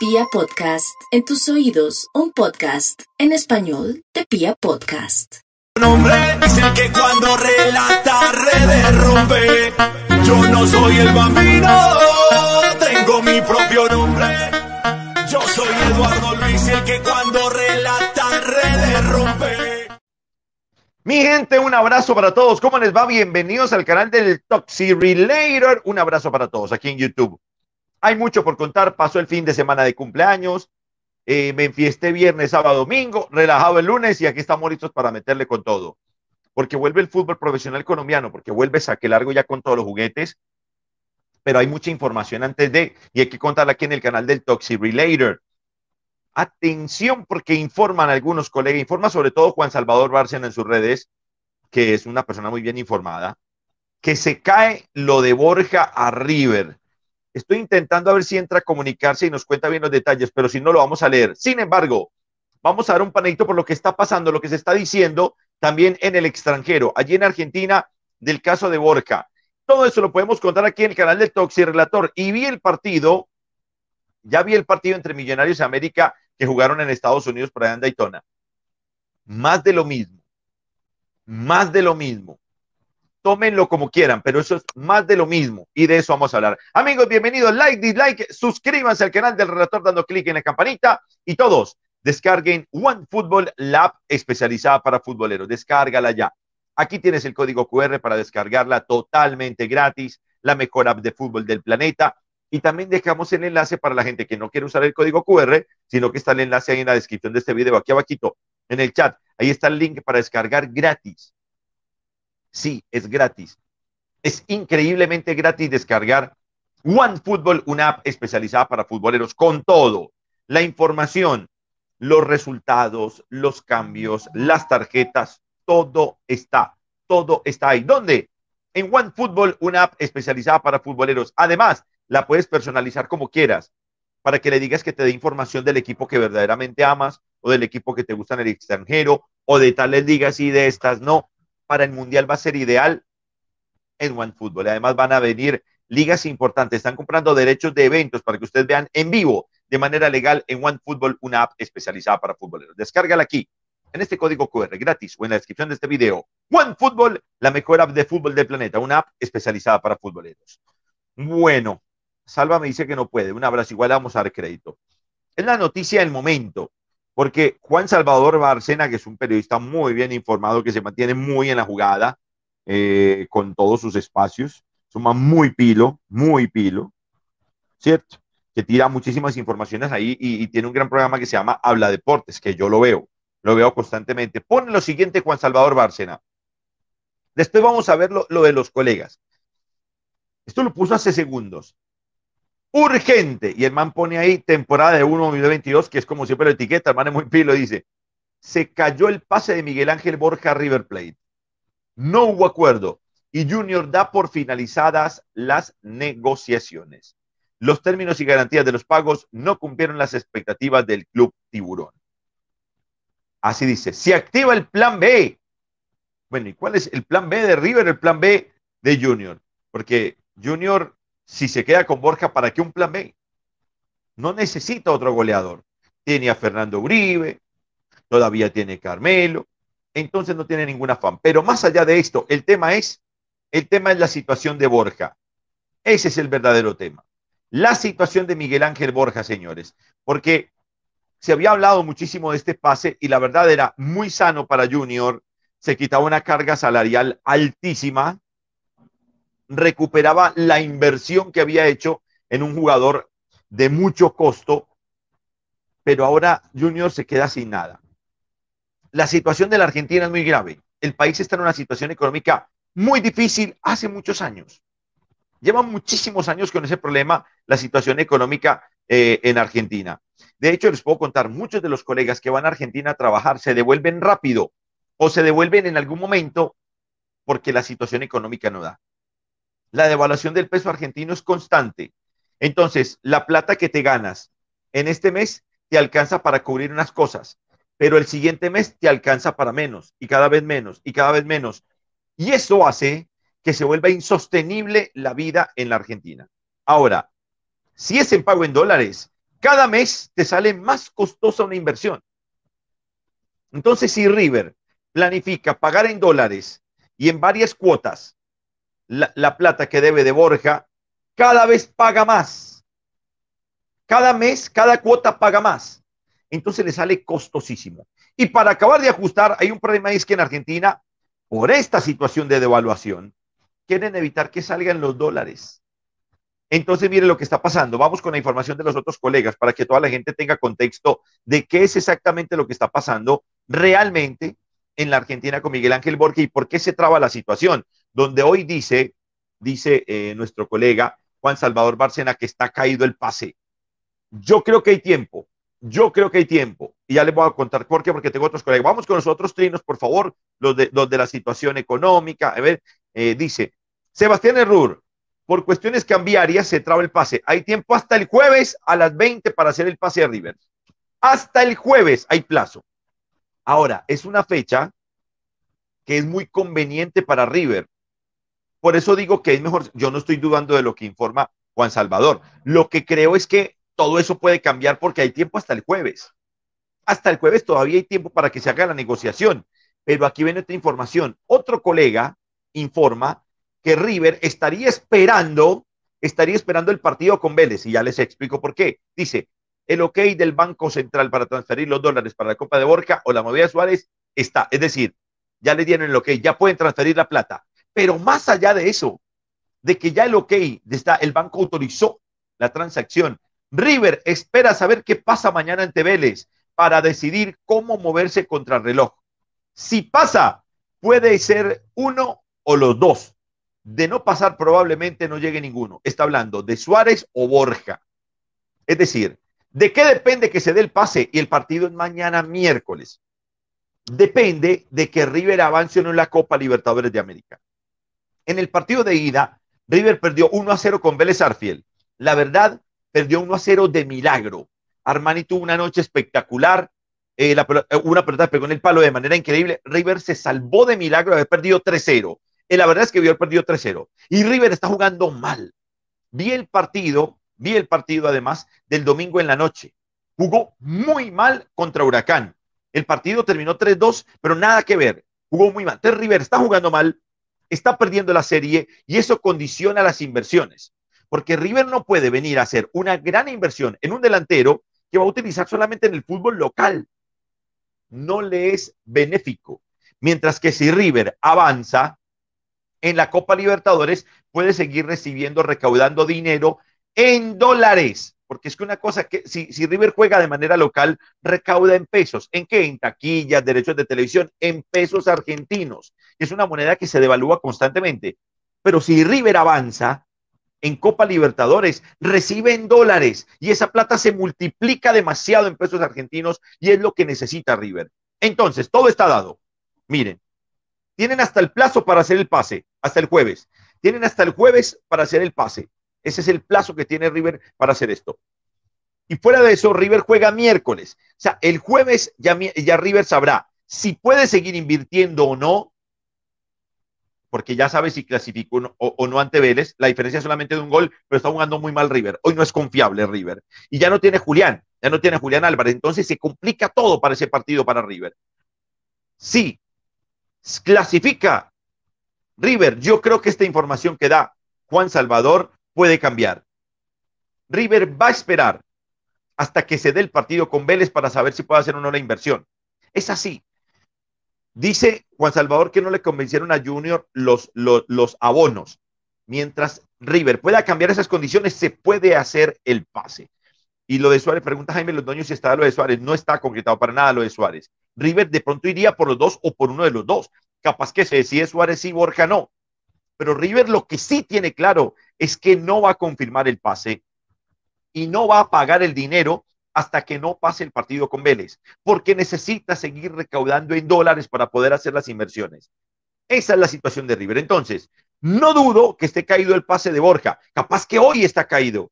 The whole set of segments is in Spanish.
Pia Podcast, en tus oídos, un podcast en español de Pia Podcast. Nombre dice que cuando relata rompe. Yo no soy el bambino, tengo mi propio nombre. Yo soy Eduardo Luis, el que cuando relata rompe. Mi gente, un abrazo para todos. ¿Cómo les va? Bienvenidos al canal del Toxi Relator. Un abrazo para todos aquí en YouTube. Hay mucho por contar. Pasó el fin de semana de cumpleaños. Eh, me enfiesté viernes, sábado, domingo, relajado el lunes y aquí estamos listos para meterle con todo. Porque vuelve el fútbol profesional colombiano, porque vuelve saque largo ya con todos los juguetes. Pero hay mucha información antes de, y hay que contarla aquí en el canal del Toxi Relator. Atención, porque informan algunos colegas, informa sobre todo Juan Salvador Bárcena en sus redes, que es una persona muy bien informada, que se cae lo de Borja a River. Estoy intentando a ver si entra a comunicarse y nos cuenta bien los detalles, pero si no lo vamos a leer. Sin embargo, vamos a dar un panadito por lo que está pasando, lo que se está diciendo también en el extranjero, allí en Argentina, del caso de Borja. Todo eso lo podemos contar aquí en el canal del Toxi Relator. Y vi el partido, ya vi el partido entre Millonarios y América que jugaron en Estados Unidos por allá en Daytona. Más de lo mismo. Más de lo mismo tómenlo como quieran, pero eso es más de lo mismo y de eso vamos a hablar. Amigos, bienvenidos, like, dislike, suscríbanse al canal del relator dando clic en la campanita y todos descarguen One Football Lab especializada para futboleros. Descárgala ya. Aquí tienes el código QR para descargarla totalmente gratis, la mejor app de fútbol del planeta. Y también dejamos el enlace para la gente que no quiere usar el código QR, sino que está el enlace ahí en la descripción de este video, aquí abajito, en el chat. Ahí está el link para descargar gratis Sí, es gratis. Es increíblemente gratis descargar OneFootball, una app especializada para futboleros, con todo. La información, los resultados, los cambios, las tarjetas, todo está. Todo está ahí. ¿Dónde? En OneFootball, una app especializada para futboleros. Además, la puedes personalizar como quieras para que le digas que te dé información del equipo que verdaderamente amas o del equipo que te gusta en el extranjero o de tales ligas y de estas no para el Mundial va a ser ideal en OneFootball. Además van a venir ligas importantes. Están comprando derechos de eventos para que ustedes vean en vivo de manera legal en OneFootball, una app especializada para futboleros. Descárgala aquí en este código QR gratis o en la descripción de este video. OneFootball, la mejor app de fútbol del planeta, una app especializada para futboleros. Bueno, Salva me dice que no puede. Un abrazo, igual vamos a dar crédito. Es la noticia del momento porque Juan Salvador Barcena, que es un periodista muy bien informado, que se mantiene muy en la jugada, eh, con todos sus espacios, suma muy pilo, muy pilo, ¿cierto? Que tira muchísimas informaciones ahí y, tiene un gran programa que se llama Habla Deportes, que yo lo veo, lo veo constantemente. Pone lo siguiente Juan Salvador Bárcena. Después vamos a ver lo de los colegas. Esto lo puso hace segundos urgente. Y el man pone ahí temporada de 1 2022, que es como siempre la etiqueta, el man es muy pilo, dice, se cayó el pase de Miguel Ángel Borja River Plate. No hubo acuerdo y Junior da por finalizadas las negociaciones. Los términos y garantías de los pagos no cumplieron las expectativas del club tiburón. Así dice, se activa el plan B. Bueno, ¿y cuál es el plan B de River, el plan B de Junior? Porque Junior si se queda con Borja, ¿para qué un plan B? No necesita otro goleador. Tiene a Fernando Uribe, todavía tiene Carmelo, entonces no tiene ningún afán. Pero más allá de esto, el tema es, el tema es la situación de Borja. Ese es el verdadero tema. La situación de Miguel Ángel Borja, señores, porque se había hablado muchísimo de este pase y la verdad era muy sano para Junior, se quitaba una carga salarial altísima, recuperaba la inversión que había hecho en un jugador de mucho costo, pero ahora Junior se queda sin nada. La situación de la Argentina es muy grave. El país está en una situación económica muy difícil hace muchos años. Lleva muchísimos años con ese problema, la situación económica eh, en Argentina. De hecho, les puedo contar, muchos de los colegas que van a Argentina a trabajar se devuelven rápido o se devuelven en algún momento porque la situación económica no da la devaluación del peso argentino es constante. Entonces, la plata que te ganas en este mes te alcanza para cubrir unas cosas, pero el siguiente mes te alcanza para menos y cada vez menos y cada vez menos. Y eso hace que se vuelva insostenible la vida en la Argentina. Ahora, si es en pago en dólares, cada mes te sale más costosa una inversión. Entonces, si River planifica pagar en dólares y en varias cuotas la, la plata que debe de Borja, cada vez paga más. Cada mes, cada cuota paga más. Entonces le sale costosísimo. Y para acabar de ajustar, hay un problema es que en Argentina, por esta situación de devaluación, quieren evitar que salgan los dólares. Entonces, mire lo que está pasando. Vamos con la información de los otros colegas para que toda la gente tenga contexto de qué es exactamente lo que está pasando realmente en la Argentina con Miguel Ángel Borges y por qué se traba la situación. Donde hoy dice, dice eh, nuestro colega Juan Salvador Bárcena que está caído el pase. Yo creo que hay tiempo. Yo creo que hay tiempo. Y ya les voy a contar por qué, porque tengo otros colegas. Vamos con los otros trinos, por favor, los de, los de la situación económica. A ver, eh, dice Sebastián Herrur, por cuestiones cambiarias se traba el pase. Hay tiempo hasta el jueves a las 20 para hacer el pase a River. Hasta el jueves hay plazo. Ahora, es una fecha que es muy conveniente para River. Por eso digo que es mejor, yo no estoy dudando de lo que informa Juan Salvador. Lo que creo es que todo eso puede cambiar porque hay tiempo hasta el jueves. Hasta el jueves todavía hay tiempo para que se haga la negociación. Pero aquí viene otra información. Otro colega informa que River estaría esperando, estaría esperando el partido con Vélez, y ya les explico por qué. Dice, el ok del Banco Central para transferir los dólares para la Copa de Borja o la movida Suárez está, es decir, ya le dieron el ok, ya pueden transferir la plata. Pero más allá de eso, de que ya el ok está, el banco autorizó la transacción, River espera saber qué pasa mañana ante Vélez para decidir cómo moverse contra el reloj. Si pasa, puede ser uno o los dos. De no pasar, probablemente no llegue ninguno. Está hablando de Suárez o Borja. Es decir, ¿de qué depende que se dé el pase y el partido es mañana miércoles? Depende de que River avance o no en la Copa Libertadores de América. En el partido de ida, River perdió 1 a 0 con Vélez Arfiel. La verdad, perdió 1 a 0 de milagro. Armani tuvo una noche espectacular. Eh, la, una pelota pegó en el palo de manera increíble. River se salvó de milagro de haber perdido 3-0 la verdad es que vio el partido 3-0. Y River está jugando mal. Vi el partido, vi el partido además del domingo en la noche. Jugó muy mal contra Huracán. El partido terminó 3-2, pero nada que ver. Jugó muy mal. Entonces River está jugando mal, está perdiendo la serie y eso condiciona las inversiones. Porque River no puede venir a hacer una gran inversión en un delantero que va a utilizar solamente en el fútbol local. No le es benéfico. Mientras que si River avanza, en la Copa Libertadores puede seguir recibiendo, recaudando dinero en dólares. Porque es que una cosa que si, si River juega de manera local, recauda en pesos. ¿En qué? En taquillas, derechos de televisión, en pesos argentinos. Es una moneda que se devalúa constantemente. Pero si River avanza en Copa Libertadores, recibe en dólares y esa plata se multiplica demasiado en pesos argentinos y es lo que necesita River. Entonces, todo está dado. Miren, tienen hasta el plazo para hacer el pase, hasta el jueves. Tienen hasta el jueves para hacer el pase. Ese es el plazo que tiene River para hacer esto. Y fuera de eso, River juega miércoles. O sea, el jueves ya, River sabrá si puede seguir invirtiendo o no, porque ya sabe si clasificó o, o, no ante Vélez. La diferencia es solamente de un gol, pero está jugando muy mal River. Hoy no es confiable River. Y ya no tiene Julián, ya no tiene Julián Álvarez. Entonces se complica todo para ese partido para River. Sí, clasifica River. Yo creo que esta información que da Juan Salvador puede cambiar. River va a esperar hasta que se dé el partido con Vélez para saber si puede hacer o no la inversión. Es así. Dice Juan Salvador que no le convencieron a Junior los, los, abonos. Mientras River pueda cambiar esas condiciones, se puede hacer el pase. Y lo de Suárez, pregunta Jaime Londoño si está lo de Suárez. No está concretado para nada lo de Suárez. River de pronto iría por los dos o por uno de los dos. Capaz que se decide Suárez y Borja no. Pero River lo que sí tiene claro es que no va a confirmar el pase y no va a pagar el dinero hasta que no pase el partido con Vélez, porque necesita seguir recaudando en dólares para poder hacer las inversiones. Esa es la situación de River. Entonces, no dudo que esté caído el pase de Borja. Capaz que hoy está caído.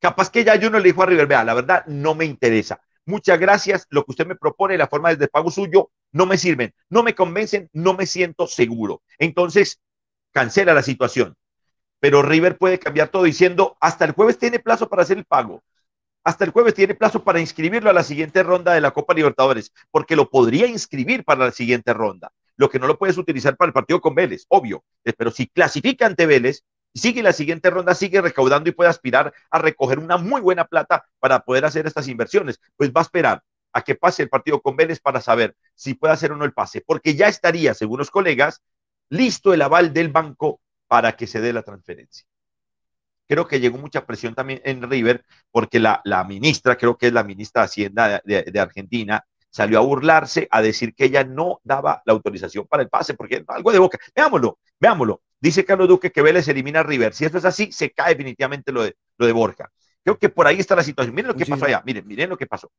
Capaz que ya yo no le dijo a River, vea, la verdad no me interesa. Muchas gracias, lo que usted me propone, la forma de pago suyo, no me sirven, no me convencen, no me siento seguro. Entonces, cancela la situación. Pero River puede cambiar todo diciendo, hasta el jueves tiene plazo para hacer el pago. hasta el jueves tiene plazo para inscribirlo a la siguiente ronda de la Copa Libertadores, porque lo podría inscribir para la siguiente ronda. Lo que no lo puedes utilizar para el partido con Vélez, obvio. Eh, pero si clasifica ante Vélez, sigue la siguiente ronda, sigue recaudando y puede aspirar a recoger una muy buena plata para poder hacer estas inversiones. Pues va a esperar a que pase el partido con Vélez para saber si puede hacer o no el pase, porque ya estaría, según los colegas, listo el aval del banco para que se dé la transferencia. Creo que llegó mucha presión también en River, porque la, la ministra, creo que es la ministra de Hacienda de, de, Argentina, salió a burlarse, a decir que ella no daba la autorización para el pase, porque algo de boca. Veámoslo, veámoslo. Dice Carlos Duque que Vélez elimina a River. Si esto es así, se cae definitivamente lo de, lo de Borja. Creo que por ahí está la situación. Miren lo que pasó allá. Miren, miren lo que pasó.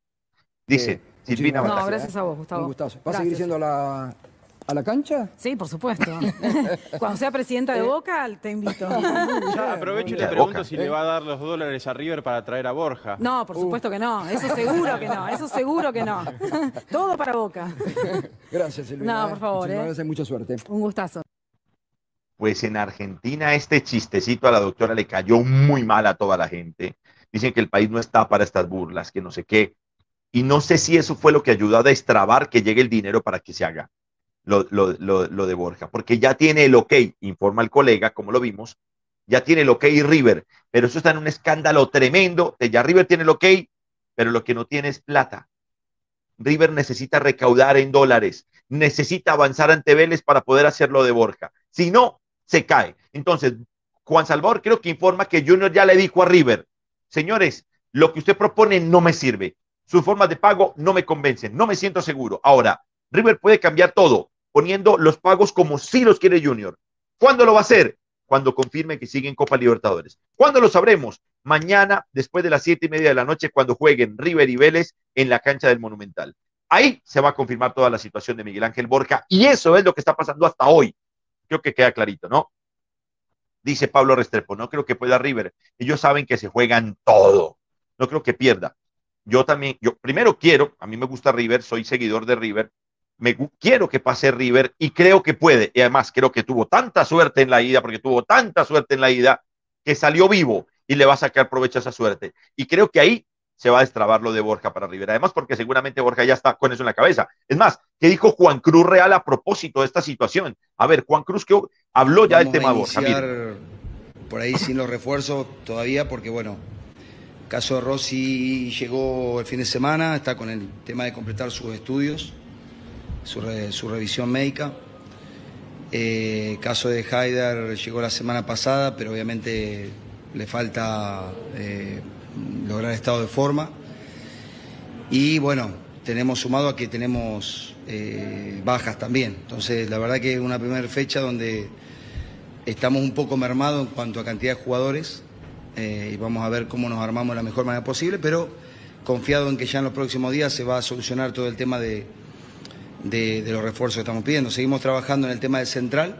Dice eh, Silvina. No, gracias a vos, Gustavo. Un gustazo. ¿Vas a seguir diciendo la, ¿A la cancha? Sí, por supuesto. Cuando sea presidenta de Boca, te invito. Ya aprovecho y le pregunto si le va a dar los dólares a River para traer a Borja. No, por supuesto que no. Eso seguro que no. Eso seguro que no. Todo para Boca. Gracias, Silvina. No, por favor. ¿eh? Mucha suerte. Un gustazo. Pues en Argentina este chistecito a la doctora le cayó muy mal a toda la gente. Dicen que el país no está para estas burlas, que no sé qué. Y no sé si eso fue lo que ayudó a destrabar que llegue el dinero para que se haga lo, lo, de Borja, porque ya tiene el ok, informa el colega, como lo vimos, ya tiene el ok River, pero eso está en un escándalo tremendo, ya River tiene el ok, pero lo que no tiene es plata. River necesita recaudar en dólares, necesita avanzar ante Vélez para poder hacerlo de Borja. Si no, se cae. Entonces, Juan Salvador creo que informa que Junior ya le dijo a River, señores, lo que usted propone no me sirve. Sus formas de pago no me convencen, no me siento seguro. Ahora, River puede cambiar todo poniendo los pagos como si los quiere Junior. ¿Cuándo lo va a hacer? Cuando confirme que siguen Copa Libertadores. ¿Cuándo lo sabremos? Mañana, después de las siete y media de la noche, cuando jueguen River y Vélez en la cancha del Monumental. Ahí se va a confirmar toda la situación de Miguel Ángel Borja y eso es lo que está pasando hasta hoy. Creo que queda clarito, ¿no? Dice Pablo Restrepo, no creo que pueda River. Ellos saben que se juegan todo. No creo que pierda. Yo también, yo primero quiero, a mí me gusta River, soy seguidor de River, me quiero que pase River y creo que puede. Y además creo que tuvo tanta suerte en la ida, porque tuvo tanta suerte en la ida, que salió vivo y le va a sacar provecho a esa suerte. Y creo que ahí se va a destrabar lo de Borja para River. Además, porque seguramente Borja ya está con eso en la cabeza. Es más, ¿qué dijo Juan Cruz Real a propósito de esta situación? A ver, Juan Cruz que habló ya del tema de Borja. Por ahí sin los refuerzos todavía, porque bueno, caso de Rossi llegó el fin de semana, está con el tema de completar sus estudios su, revisión médica. Eh, caso de Haider llegó la semana pasada, pero obviamente le falta eh, lograr estado de forma. Y bueno, tenemos sumado a que tenemos eh, bajas también. Entonces, la verdad que es una primera fecha donde estamos un poco mermados en cuanto a cantidad de jugadores y vamos a ver cómo nos armamos de la mejor manera posible, pero confiado en que ya en los próximos días se va a solucionar todo el tema de, de, los refuerzos que estamos pidiendo. Seguimos trabajando en el tema del central.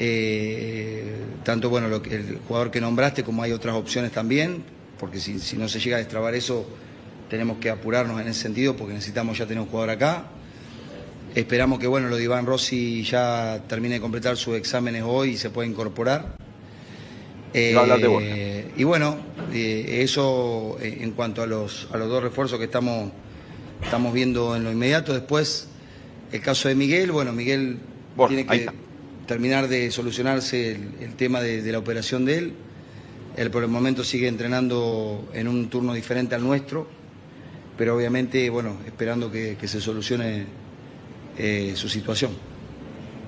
Eh, tanto bueno lo que, el jugador que nombraste como hay otras opciones también, porque si, si, no se llega a destrabar eso, tenemos que apurarnos en ese sentido porque necesitamos ya tener un jugador acá. Esperamos que bueno lo de Iván Rossi ya termine de completar sus exámenes hoy y se pueda incorporar. Eh, y bueno, eh, eso en cuanto a los, a los dos refuerzos que estamos estamos viendo en lo inmediato. Después, el caso de Miguel, bueno, Miguel tiene que terminar de solucionarse el, tema de, la operación de él. Él por el momento sigue entrenando en un turno diferente al nuestro, pero obviamente, bueno, esperando que, se solucione eh, su situación.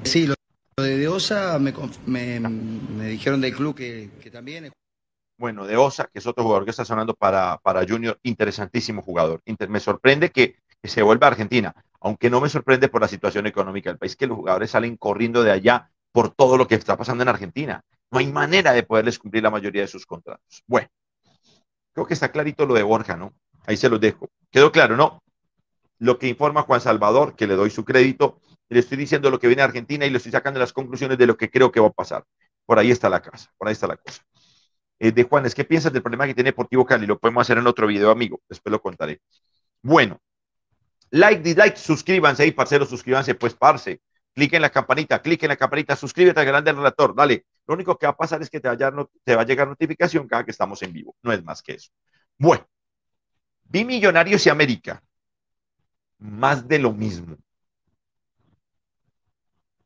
Sí, lo de Osa me, me, dijeron del club que, que también bueno, de Osa, que es otro jugador que está sonando para, para Junior, interesantísimo jugador. me sorprende que, se vuelva a Argentina, aunque no me sorprende por la situación económica del país, que los jugadores salen corriendo de allá por todo lo que está pasando en Argentina. No hay manera de poderles cumplir la mayoría de sus contratos. Bueno, creo que está clarito lo de Borja, ¿no? Ahí se los dejo. ¿Quedó claro, no? Lo que informa Juan Salvador, que le doy su crédito, le estoy diciendo lo que viene a Argentina y le estoy sacando las conclusiones de lo que creo que va a pasar. Por ahí está la casa, por ahí está la cosa. Eh, de Juanes, ¿qué piensas del problema que tiene Deportivo Cali? Lo podemos hacer en otro video, amigo. Después lo contaré. Bueno, like, dislike, suscríbanse ahí, parceros, suscríbanse, pues, parce. Clique en la campanita, clique en la campanita, suscríbete al canal del relator, dale. Lo único que va a pasar es que te te va a llegar notificación cada que estamos en vivo. No es más que eso. Bueno, Vi Millonarios y América. Más de lo mismo.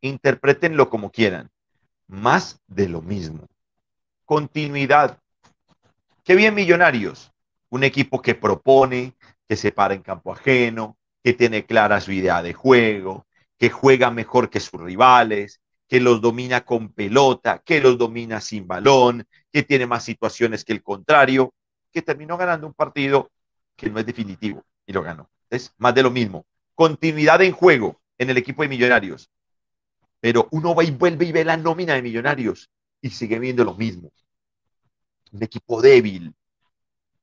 Interpretenlo como quieran. Más de lo mismo. Continuidad. Qué bien Millonarios. Un equipo que propone, que se para en campo ajeno, que tiene clara su idea de juego, que juega mejor que sus rivales, que los domina con pelota, que los domina sin balón, que tiene más situaciones que el contrario, que terminó ganando un partido que no es definitivo y lo ganó. Es más de lo mismo. Continuidad en juego en el equipo de Millonarios. Pero uno va y vuelve y ve la nómina de Millonarios y sigue viendo lo mismo. Un equipo débil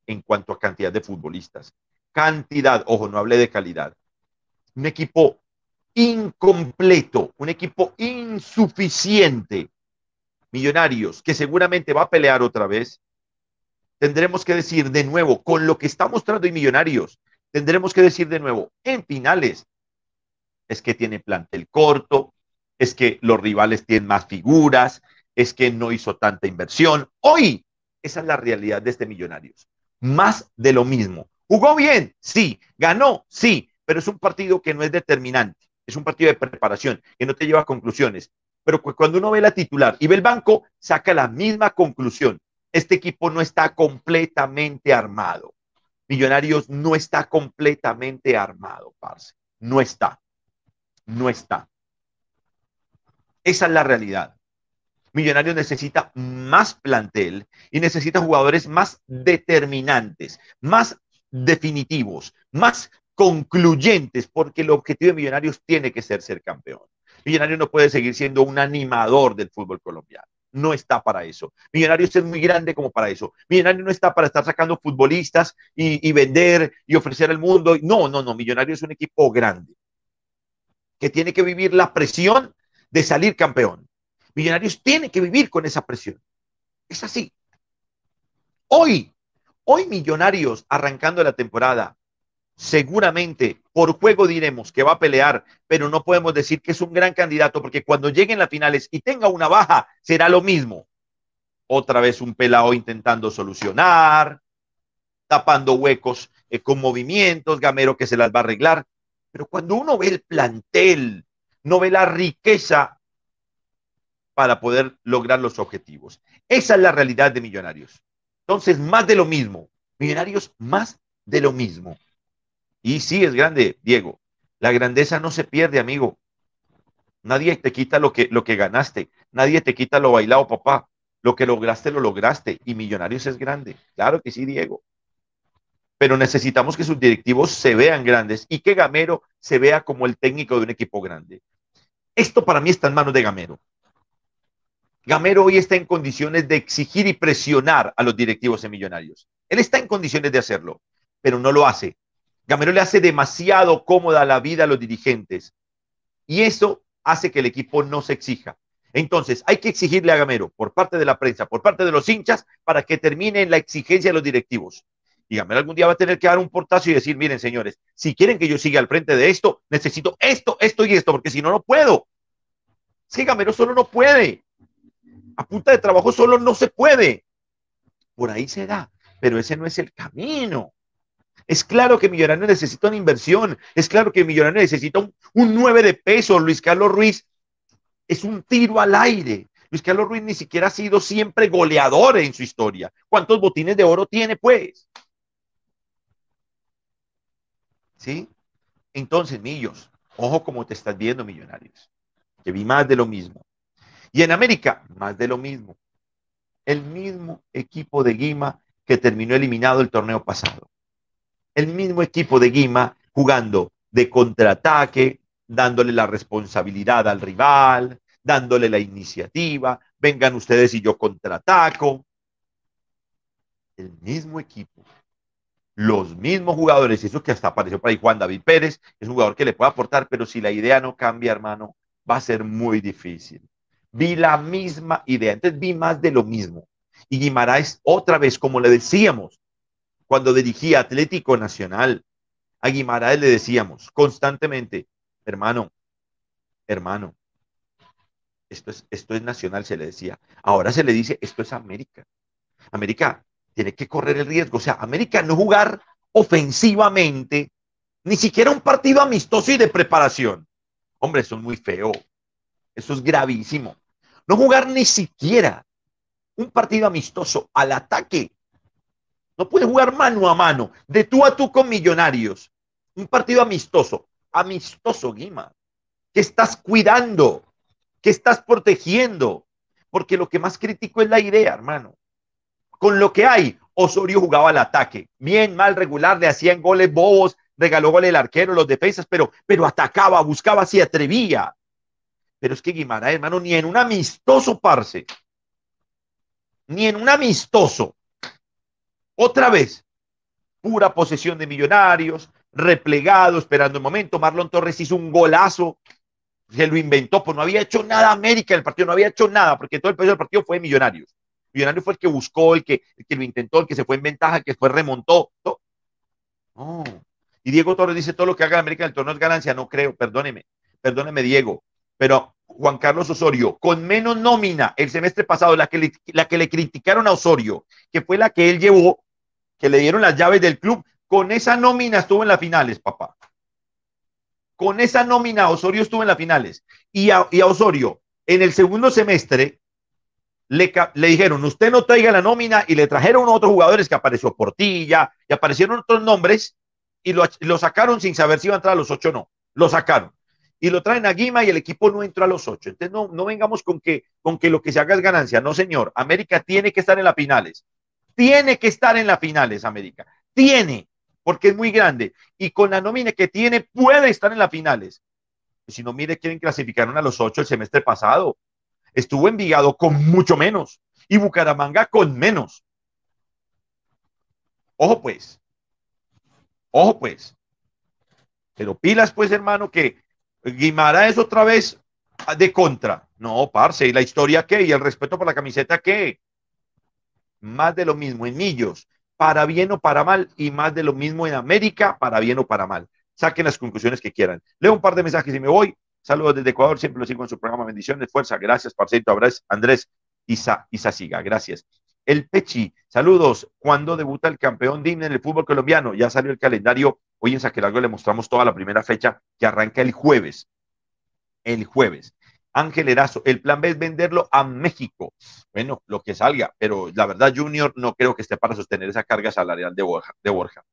en cuanto a cantidad de futbolistas. Cantidad, ojo, no hablé de calidad. Un equipo incompleto, un equipo insuficiente. Millonarios, que seguramente va a pelear otra vez. Tendremos que decir de nuevo, con lo que está mostrando y Millonarios, tendremos que decir de nuevo, en finales, es que tiene plantel corto, es que los rivales tienen más figuras, es que no hizo tanta inversión. Hoy, esa es la realidad de este Millonarios. Más de lo mismo. ¿Jugó bien? Sí. ¿Ganó? Sí. Pero es un partido que no es determinante es un partido de preparación que no te lleva a conclusiones. Pero cuando uno ve la titular y ve el banco, saca la misma conclusión. Este equipo no está completamente armado. Millonarios no está completamente armado, parce. No está. No está. Esa es la realidad. Millonarios necesita más plantel y necesita jugadores más determinantes, más definitivos, más concluyentes, porque el objetivo de Millonarios tiene que ser ser campeón. Millonarios no puede seguir siendo un animador del fútbol colombiano. No está para eso. Millonarios es muy grande como para eso. Millonarios no está para estar sacando futbolistas y, vender y ofrecer al mundo. No, no, no. Millonarios es un equipo grande que tiene que vivir la presión de salir campeón. Millonarios tiene que vivir con esa presión. Es así. Hoy, hoy Millonarios arrancando la temporada seguramente por juego diremos que va a pelear, pero no podemos decir que es un gran candidato porque cuando lleguen las finales y tenga una baja, será lo mismo. Otra vez un pelado intentando solucionar, tapando huecos eh, con movimientos, Gamero que se las va a arreglar. Pero cuando uno ve el plantel, no ve la riqueza para poder lograr los objetivos. Esa es la realidad de Millonarios. Entonces, más de lo mismo. Millonarios, más de lo mismo. Y sí, es grande, Diego. La grandeza no se pierde, amigo. Nadie te quita lo que, lo que ganaste. Nadie te quita lo bailado, papá. Lo que lograste, lo lograste. Y Millonarios es grande. Claro que sí, Diego. Pero necesitamos que sus directivos se vean grandes y que Gamero se vea como el técnico de un equipo grande. Esto para mí está en manos de Gamero. Gamero hoy está en condiciones de exigir y presionar a los directivos de Millonarios. Él está en condiciones de hacerlo, pero no lo hace Gamero le hace demasiado cómoda la vida a los dirigentes y eso hace que el equipo no se exija. Entonces, hay que exigirle a Gamero por parte de la prensa, por parte de los hinchas, para que termine la exigencia de los directivos. Y Gamero algún día va a tener que dar un portazo y decir, miren, señores, si quieren que yo siga al frente de esto, necesito esto, esto y esto, porque si no, no puedo. Si Gamero solo no puede. A punta de trabajo solo no se puede. Por ahí se da, pero ese no es el camino. Es claro que Millonario necesita una inversión. Es claro que Millonario necesita un, un 9 de peso. Luis Carlos Ruiz es un tiro al aire. Luis Carlos Ruiz ni siquiera ha sido siempre goleador en su historia. ¿Cuántos botines de oro tiene, pues? ¿Sí? Entonces, Millos, ojo como te estás viendo, Millonarios. Que vi más de lo mismo. Y en América, más de lo mismo. El mismo equipo de Guima que terminó eliminado el torneo pasado el mismo equipo de Guima jugando de contraataque, dándole la responsabilidad al rival, dándole la iniciativa, vengan ustedes y yo contraataco. El mismo equipo, los mismos jugadores, eso que hasta apareció para ahí Juan David Pérez, es un jugador que le puede aportar, pero si la idea no cambia, hermano, va a ser muy difícil. Vi la misma idea, entonces vi más de lo mismo. Y Guimaraes, otra vez, como le decíamos, cuando dirigía Atlético Nacional, a Guimaraes le decíamos constantemente, hermano, hermano, esto es, esto es nacional, se le decía. Ahora se le dice, esto es América. América tiene que correr el riesgo. O sea, América no jugar ofensivamente, ni siquiera un partido amistoso y de preparación. Hombre, eso es muy feo. Eso es gravísimo. No jugar ni siquiera un partido amistoso al ataque. No puede jugar mano a mano, de tú a tú con millonarios. Un partido amistoso. Amistoso, Guima. Que estás cuidando, que estás protegiendo. Porque lo que más crítico es la idea, hermano. Con lo que hay, Osorio jugaba al ataque. Bien, mal, regular, le hacían goles bobos, regaló goles el arquero, los defensas, pero, pero atacaba, buscaba, se atrevía. Pero es que Guimara, hermano, ni en un amistoso, parce, ni en un amistoso. Otra vez, pura posesión de millonarios, replegado, esperando el momento. Marlon Torres hizo un golazo, se lo inventó, pues no había hecho nada América el partido, no había hecho nada, porque todo el peso del partido fue de Millonarios. Millonarios fue el que buscó, el que, el que lo intentó, el que se fue en ventaja, el que fue remontó. Y Diego Torres dice, todo lo que haga América en el torneo es ganancia. No creo, perdóneme, perdóneme Diego. Pero Juan Carlos Osorio, con menos nómina el semestre pasado, la que, le, la que le criticaron a Osorio, que fue la que él llevó, que le dieron las llaves del club, con esa nómina estuvo en las finales, papá. Con esa nómina Osorio estuvo en las finales. Y a, y a Osorio, en el segundo semestre, le, le, dijeron, usted no traiga la nómina y le trajeron otros jugadores que apareció Portilla y aparecieron otros nombres y lo, lo sacaron sin saber si iba a entrar a los ocho o no. Lo sacaron y lo traen a Guima y el equipo no entra a los ocho. Entonces no, no vengamos con que, con que lo que se haga es ganancia. No, señor. América tiene que estar en las finales. Tiene que estar en las finales, América. Tiene, porque es muy grande. Y con la nómina que tiene, puede estar en las finales. Si no, mire, quieren clasificaron a los ocho el semestre pasado. Estuvo Envigado con mucho menos. Y Bucaramanga con menos. Ojo, pues. Ojo, pues. Pero pilas, pues, hermano, que Guimara es otra vez de contra. No, parce, ¿y la historia qué? ¿Y el respeto por la camiseta qué? Más de lo mismo en Millos, para bien o para mal, y más de lo mismo en América, para bien o para mal. Saquen las conclusiones que quieran. Leo un par de mensajes y me voy. Saludos desde Ecuador, siempre lo sigo en su programa. Bendiciones, fuerza. Gracias, parcerito. Andrés Isa, Isa Siga. Gracias. El Pechi, saludos. ¿Cuándo debuta el campeón Dimne en el fútbol colombiano? Ya salió el calendario. Hoy en Saquelago le mostramos toda la primera fecha que arranca el jueves. El jueves. Ángel Erazo, el plan B es venderlo a México. Bueno, lo que salga, pero la verdad, Junior, no creo que esté para sostener esa carga salarial de Borja. De Borja.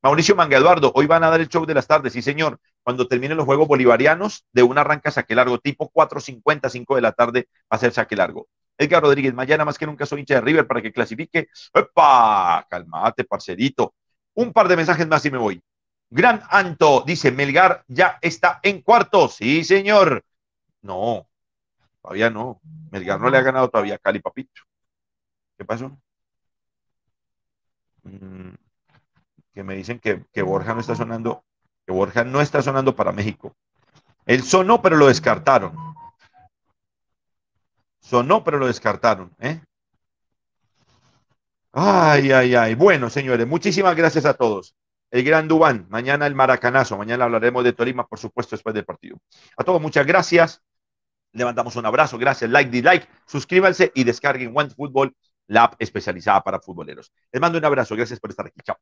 Mauricio Manga Eduardo, hoy van a dar el show de las tardes, sí señor. Cuando terminen los Juegos Bolivarianos, de una arranca saque largo, tipo 4.50, 5 de la tarde, va a ser saque largo. Edgar Rodríguez, mañana más que nunca soy hincha de River para que clasifique. ¡Epa! Calmate, parcerito. Un par de mensajes más y me voy. Gran Anto dice, Melgar ya está en cuartos. Sí, señor. No, todavía no. Melgar no le ha ganado todavía a Cali, papito. ¿Qué pasó? Mm, que me dicen que, que Borja no está sonando, que Borja no está sonando para México. Él sonó, pero lo descartaron. Sonó, pero lo descartaron. ¿eh? Ay, ay, ay. Bueno, señores, muchísimas gracias a todos. El Gran Dubán, mañana el Maracanazo, mañana hablaremos de Tolima, por supuesto, después del partido. A todos, muchas gracias. Le mandamos un abrazo, gracias, like, dislike, suscríbanse y descarguen One Football, la app especializada para futboleros. Les mando un abrazo, gracias por estar aquí. Chao.